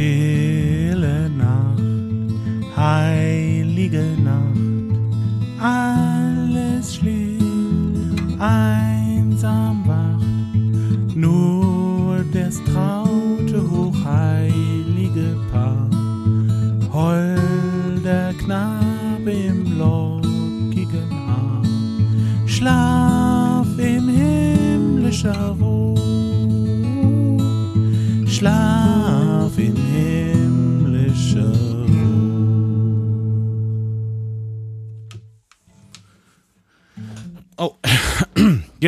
Stille Nacht, heilige Nacht, alles schläft, einsam wacht, nur das traute, hochheilige Paar, holder Knabe im lockigen Haar, schlaf in himmlischer Ruhe,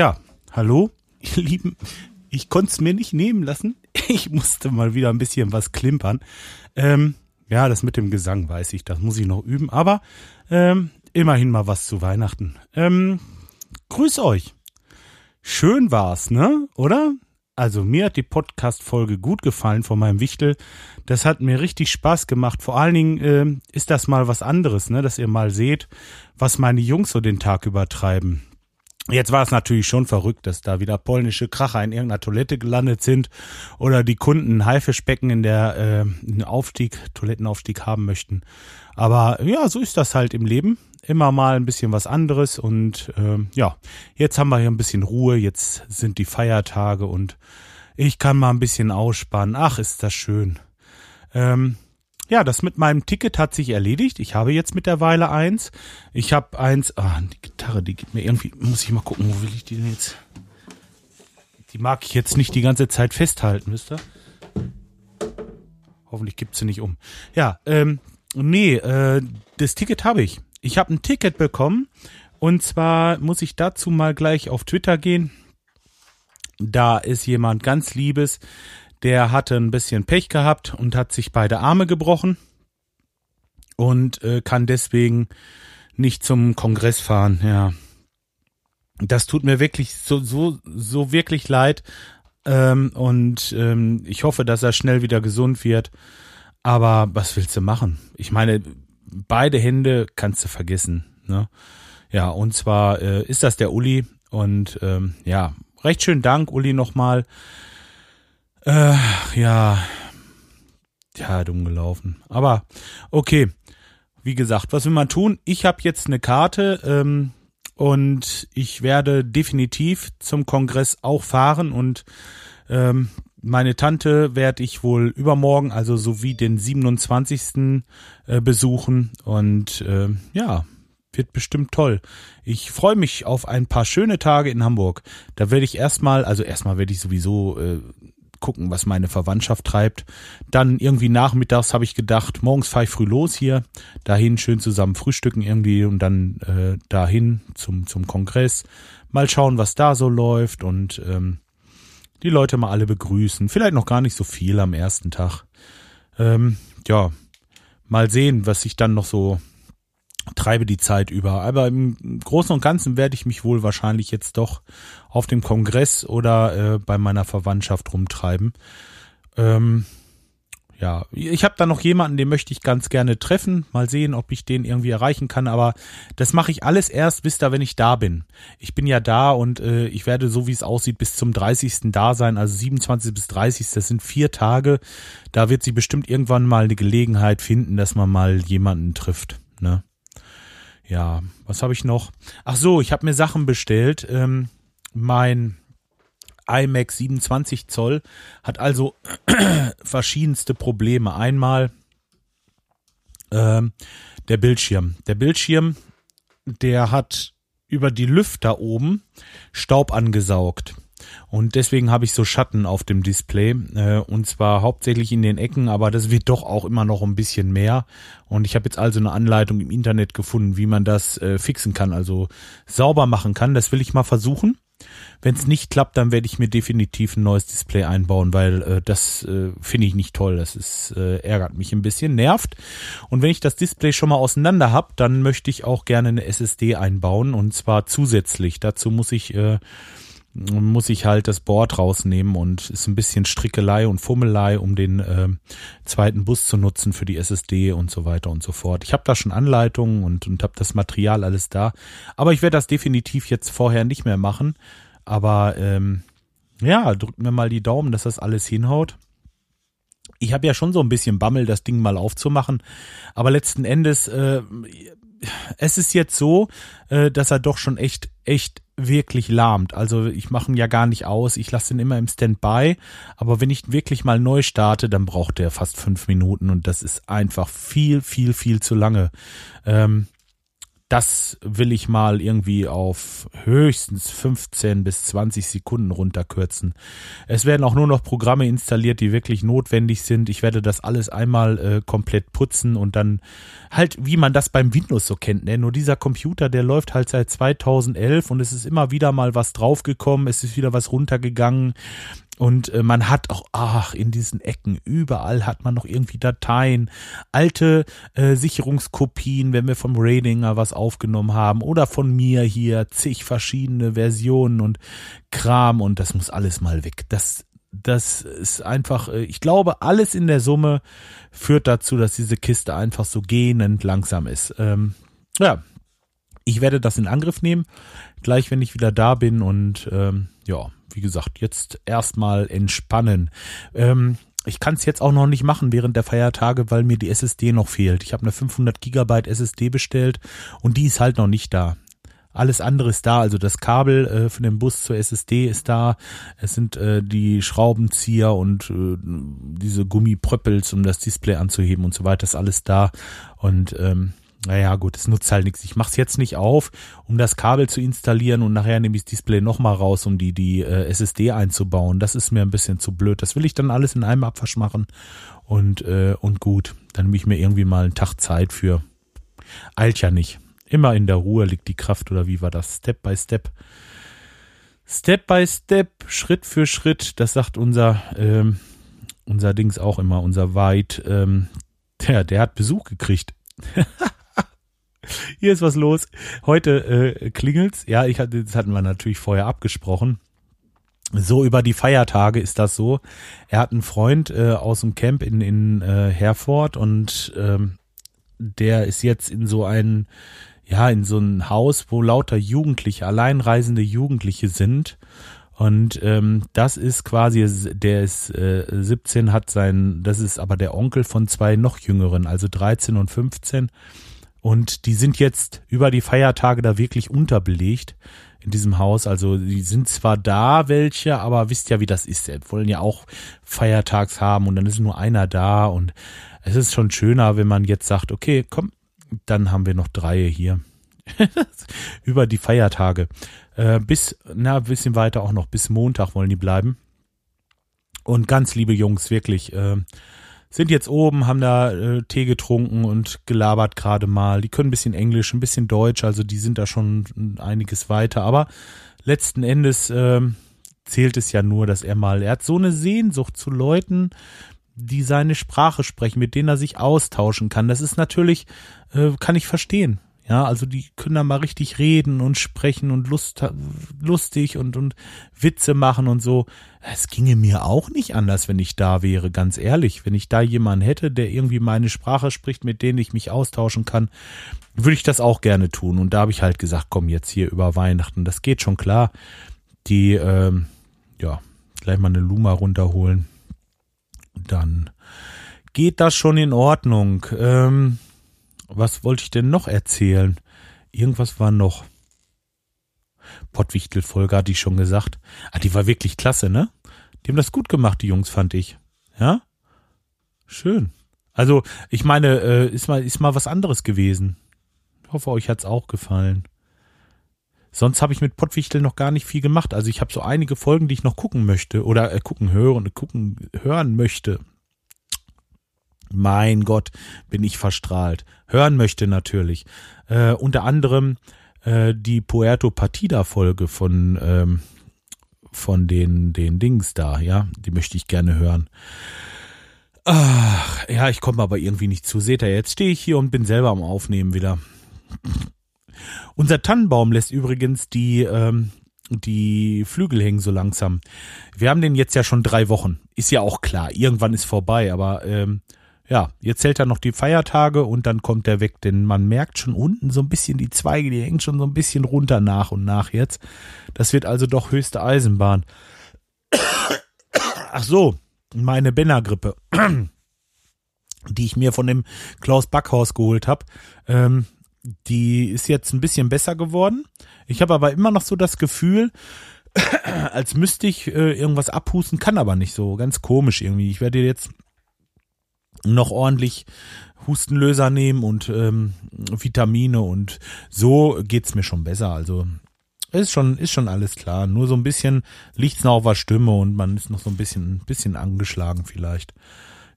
ja, hallo, ihr Lieben. Ich konnte es mir nicht nehmen lassen. Ich musste mal wieder ein bisschen was klimpern. Ähm, ja, das mit dem Gesang weiß ich, das muss ich noch üben. Aber ähm, immerhin mal was zu Weihnachten. Ähm, grüß euch. Schön war's, ne? Oder? Also mir hat die Podcast-Folge gut gefallen von meinem Wichtel. Das hat mir richtig Spaß gemacht. Vor allen Dingen äh, ist das mal was anderes, ne? Dass ihr mal seht, was meine Jungs so den Tag übertreiben. Jetzt war es natürlich schon verrückt, dass da wieder polnische Kracher in irgendeiner Toilette gelandet sind oder die Kunden Haifischbecken in der äh, Aufstieg, Toilettenaufstieg haben möchten. Aber ja, so ist das halt im Leben. Immer mal ein bisschen was anderes und äh, ja, jetzt haben wir hier ein bisschen Ruhe, jetzt sind die Feiertage und ich kann mal ein bisschen ausspannen. Ach, ist das schön. Ähm, ja, das mit meinem Ticket hat sich erledigt. Ich habe jetzt mittlerweile eins. Ich habe eins. Ah, die Gitarre, die gibt mir irgendwie. Muss ich mal gucken, wo will ich die denn jetzt? Die mag ich jetzt nicht die ganze Zeit festhalten, wisst ihr? Hoffentlich gibt sie nicht um. Ja, ähm, nee, äh, das Ticket habe ich. Ich habe ein Ticket bekommen. Und zwar muss ich dazu mal gleich auf Twitter gehen. Da ist jemand ganz Liebes, der hatte ein bisschen Pech gehabt und hat sich beide Arme gebrochen und äh, kann deswegen nicht zum Kongress fahren. Ja, das tut mir wirklich so so so wirklich leid ähm, und ähm, ich hoffe, dass er schnell wieder gesund wird. Aber was willst du machen? Ich meine, beide Hände kannst du vergessen. Ne? Ja, und zwar äh, ist das der Uli und ähm, ja, recht schön Dank, Uli, nochmal. Äh, ja. Ja, dumm gelaufen. Aber okay. Wie gesagt, was will man tun? Ich habe jetzt eine Karte ähm, und ich werde definitiv zum Kongress auch fahren und ähm, meine Tante werde ich wohl übermorgen, also sowie den 27. Äh, besuchen und äh, ja, wird bestimmt toll. Ich freue mich auf ein paar schöne Tage in Hamburg. Da werde ich erstmal, also erstmal werde ich sowieso äh, gucken, was meine Verwandtschaft treibt. Dann irgendwie nachmittags habe ich gedacht, morgens fahre ich früh los hier, dahin schön zusammen frühstücken irgendwie und dann äh, dahin zum, zum Kongress. Mal schauen, was da so läuft und ähm, die Leute mal alle begrüßen. Vielleicht noch gar nicht so viel am ersten Tag. Ähm, ja, mal sehen, was ich dann noch so treibe die Zeit über. Aber im Großen und Ganzen werde ich mich wohl wahrscheinlich jetzt doch auf dem Kongress oder äh, bei meiner Verwandtschaft rumtreiben. Ähm, ja, ich habe da noch jemanden, den möchte ich ganz gerne treffen. Mal sehen, ob ich den irgendwie erreichen kann. Aber das mache ich alles erst, wisst ihr, wenn ich da bin. Ich bin ja da und äh, ich werde, so wie es aussieht, bis zum 30. da sein. Also 27 bis 30. Das sind vier Tage. Da wird sie bestimmt irgendwann mal eine Gelegenheit finden, dass man mal jemanden trifft. Ne? Ja, was habe ich noch? Ach so, ich habe mir Sachen bestellt. Ähm, mein iMac 27 Zoll hat also verschiedenste Probleme. Einmal ähm, der Bildschirm. Der Bildschirm, der hat über die Lüfter oben Staub angesaugt. Und deswegen habe ich so Schatten auf dem Display. Äh, und zwar hauptsächlich in den Ecken, aber das wird doch auch immer noch ein bisschen mehr. Und ich habe jetzt also eine Anleitung im Internet gefunden, wie man das äh, fixen kann, also sauber machen kann. Das will ich mal versuchen. Wenn es nicht klappt, dann werde ich mir definitiv ein neues Display einbauen, weil äh, das äh, finde ich nicht toll. Das ist äh, ärgert mich ein bisschen, nervt. Und wenn ich das Display schon mal auseinander habe, dann möchte ich auch gerne eine SSD einbauen und zwar zusätzlich. Dazu muss ich äh, muss ich halt das Board rausnehmen und ist ein bisschen Strickelei und Fummelei, um den äh, zweiten Bus zu nutzen für die SSD und so weiter und so fort. Ich habe da schon Anleitungen und, und habe das Material alles da, aber ich werde das definitiv jetzt vorher nicht mehr machen. Aber ähm, ja, drückt mir mal die Daumen, dass das alles hinhaut. ich habe ja schon so ein bisschen Bammel, das Ding mal aufzumachen. Aber letzten Endes, äh, es ist jetzt so, äh, dass er doch schon echt, echt wirklich lahmt. Also ich mache ihn ja gar nicht aus, ich lasse ihn immer im Standby. Aber wenn ich wirklich mal neu starte, dann braucht er fast fünf Minuten und das ist einfach viel, viel, viel zu lange. Ähm, das will ich mal irgendwie auf höchstens 15 bis 20 Sekunden runterkürzen. Es werden auch nur noch Programme installiert, die wirklich notwendig sind. Ich werde das alles einmal äh, komplett putzen und dann halt, wie man das beim Windows so kennt. Ne? Nur dieser Computer, der läuft halt seit 2011 und es ist immer wieder mal was draufgekommen, es ist wieder was runtergegangen. Und äh, man hat auch, ach, in diesen Ecken, überall hat man noch irgendwie Dateien, alte äh, Sicherungskopien, wenn wir vom Radinger was aufgenommen haben oder von mir hier zig verschiedene Versionen und Kram und das muss alles mal weg. Das, das ist einfach, äh, ich glaube, alles in der Summe führt dazu, dass diese Kiste einfach so gähnend langsam ist. Ähm, ja, ich werde das in Angriff nehmen, gleich wenn ich wieder da bin und ähm, ja, wie gesagt, jetzt erstmal entspannen. Ähm, ich kann es jetzt auch noch nicht machen während der Feiertage, weil mir die SSD noch fehlt. Ich habe eine 500 Gigabyte SSD bestellt und die ist halt noch nicht da. Alles andere ist da, also das Kabel äh, für den Bus zur SSD ist da. Es sind äh, die Schraubenzieher und äh, diese Gummipröppels, um das Display anzuheben und so weiter, ist alles da. Und ähm, naja, gut, es nutzt halt nichts. Ich mache es jetzt nicht auf, um das Kabel zu installieren und nachher nehme ich das Display nochmal raus, um die, die äh, SSD einzubauen. Das ist mir ein bisschen zu blöd. Das will ich dann alles in einem Abwasch machen und, äh, und gut. Dann nehme ich mir irgendwie mal einen Tag Zeit für. Eilt ja nicht. Immer in der Ruhe liegt die Kraft oder wie war das? Step by Step. Step by Step, Schritt für Schritt, das sagt unser, ähm, unser Dings auch immer, unser Weit, ähm, der, der hat Besuch gekriegt. Hier ist was los. Heute äh, klingelt's. Ja, ich hatte, das hatten wir natürlich vorher abgesprochen. So über die Feiertage ist das so. Er hat einen Freund äh, aus dem Camp in, in äh, Herford und ähm, der ist jetzt in so ein, ja, in so ein Haus, wo lauter Jugendliche, alleinreisende Jugendliche sind. Und ähm, das ist quasi, der ist äh, 17, hat sein, das ist aber der Onkel von zwei noch jüngeren, also 13 und 15. Und die sind jetzt über die Feiertage da wirklich unterbelegt in diesem Haus. Also die sind zwar da welche, aber wisst ja, wie das ist. Sie wollen ja auch Feiertags haben und dann ist nur einer da. Und es ist schon schöner, wenn man jetzt sagt, okay, komm, dann haben wir noch drei hier. über die Feiertage. Äh, bis, na, ein bisschen weiter auch noch, bis Montag wollen die bleiben. Und ganz liebe Jungs, wirklich, äh, sind jetzt oben, haben da äh, Tee getrunken und gelabert gerade mal. Die können ein bisschen Englisch, ein bisschen Deutsch, also die sind da schon einiges weiter. Aber letzten Endes äh, zählt es ja nur, dass er mal, er hat so eine Sehnsucht zu Leuten, die seine Sprache sprechen, mit denen er sich austauschen kann. Das ist natürlich, äh, kann ich verstehen. Ja, also die können da mal richtig reden und sprechen und lust, lustig und, und Witze machen und so. Es ginge mir auch nicht anders, wenn ich da wäre, ganz ehrlich. Wenn ich da jemanden hätte, der irgendwie meine Sprache spricht, mit denen ich mich austauschen kann, würde ich das auch gerne tun. Und da habe ich halt gesagt, komm jetzt hier über Weihnachten, das geht schon klar. Die, ähm, ja, gleich mal eine Luma runterholen. Dann geht das schon in Ordnung. Ähm, was wollte ich denn noch erzählen? Irgendwas war noch. Pottwichtel-Folge hatte ich schon gesagt. Ah, die war wirklich klasse, ne? Die haben das gut gemacht, die Jungs, fand ich. Ja? Schön. Also, ich meine, äh, ist mal, ist mal was anderes gewesen. Ich hoffe, euch hat's auch gefallen. Sonst habe ich mit Pottwichtel noch gar nicht viel gemacht. Also ich habe so einige Folgen, die ich noch gucken möchte oder äh, gucken hören, gucken hören möchte. Mein Gott, bin ich verstrahlt. Hören möchte natürlich. Äh, unter anderem äh, die Puerto Partida Folge von ähm, von den den Dings da, ja, die möchte ich gerne hören. Ach, ja, ich komme aber irgendwie nicht zu. Seht ihr, jetzt stehe ich hier und bin selber am Aufnehmen wieder. Unser Tannenbaum lässt übrigens die ähm, die Flügel hängen so langsam. Wir haben den jetzt ja schon drei Wochen. Ist ja auch klar. Irgendwann ist vorbei, aber ähm, ja, jetzt zählt er noch die Feiertage und dann kommt er weg, denn man merkt schon unten so ein bisschen die Zweige, die hängen schon so ein bisschen runter nach und nach jetzt. Das wird also doch höchste Eisenbahn. Ach so, meine Benner-Grippe, die ich mir von dem Klaus Backhaus geholt habe. Ähm, die ist jetzt ein bisschen besser geworden. Ich habe aber immer noch so das Gefühl, als müsste ich äh, irgendwas abhusten, kann aber nicht so. Ganz komisch irgendwie. Ich werde jetzt noch ordentlich Hustenlöser nehmen und ähm, Vitamine und so geht's mir schon besser. Also ist schon, ist schon alles klar. Nur so ein bisschen liegt's noch auf der Stimme und man ist noch so ein bisschen, bisschen angeschlagen vielleicht.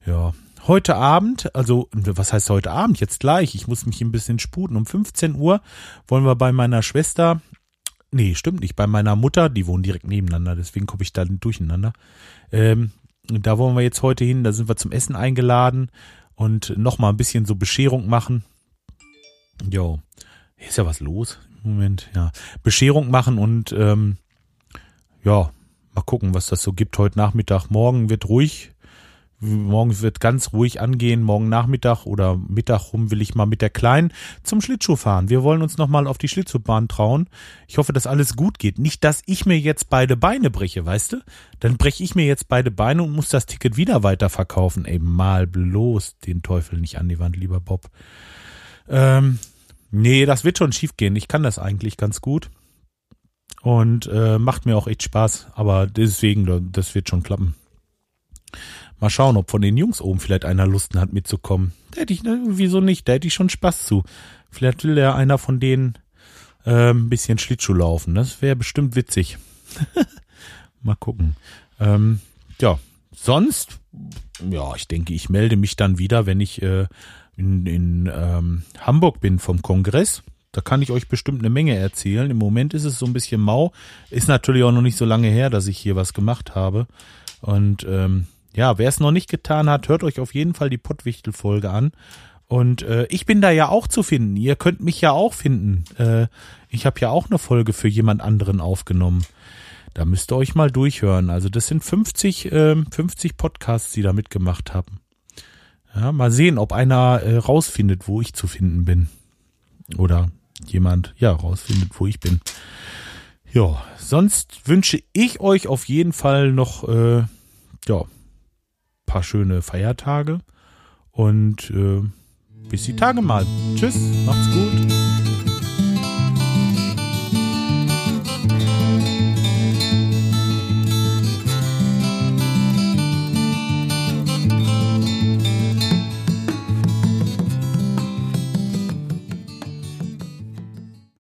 Ja. Heute Abend, also was heißt heute Abend? Jetzt gleich. Ich muss mich ein bisschen sputen. Um 15 Uhr wollen wir bei meiner Schwester, nee, stimmt nicht, bei meiner Mutter, die wohnen direkt nebeneinander, deswegen komme ich da durcheinander. Ähm, da wollen wir jetzt heute hin, da sind wir zum Essen eingeladen und nochmal ein bisschen so Bescherung machen. Jo, hier ist ja was los. Moment, ja. Bescherung machen und ähm, ja, mal gucken, was das so gibt heute Nachmittag. Morgen wird ruhig. Morgen wird ganz ruhig angehen. Morgen Nachmittag oder Mittag rum will ich mal mit der Kleinen zum Schlittschuh fahren. Wir wollen uns nochmal auf die Schlittschuhbahn trauen. Ich hoffe, dass alles gut geht. Nicht, dass ich mir jetzt beide Beine breche, weißt du? Dann breche ich mir jetzt beide Beine und muss das Ticket wieder weiterverkaufen. Ey, mal bloß den Teufel nicht an die Wand, lieber Bob. Ähm, Nee, das wird schon schief gehen. Ich kann das eigentlich ganz gut. Und äh, macht mir auch echt Spaß. Aber deswegen, das wird schon klappen. Mal schauen, ob von den Jungs oben vielleicht einer Lust hat mitzukommen. Da hätte ich, ne, wieso nicht? Da hätte ich schon Spaß zu. Vielleicht will ja einer von denen äh, ein bisschen Schlittschuh laufen. Das wäre bestimmt witzig. Mal gucken. Ähm, ja, sonst, ja, ich denke, ich melde mich dann wieder, wenn ich äh, in, in ähm, Hamburg bin vom Kongress. Da kann ich euch bestimmt eine Menge erzählen. Im Moment ist es so ein bisschen mau. Ist natürlich auch noch nicht so lange her, dass ich hier was gemacht habe. Und ähm, ja, wer es noch nicht getan hat, hört euch auf jeden Fall die Pottwichtel-Folge an. Und äh, ich bin da ja auch zu finden. Ihr könnt mich ja auch finden. Äh, ich habe ja auch eine Folge für jemand anderen aufgenommen. Da müsst ihr euch mal durchhören. Also das sind 50, äh, 50 Podcasts, die da mitgemacht haben. Ja, mal sehen, ob einer äh, rausfindet, wo ich zu finden bin. Oder jemand, ja, rausfindet, wo ich bin. Ja, sonst wünsche ich euch auf jeden Fall noch, äh, ja, paar schöne Feiertage und äh, bis die Tage mal. Tschüss, macht's gut.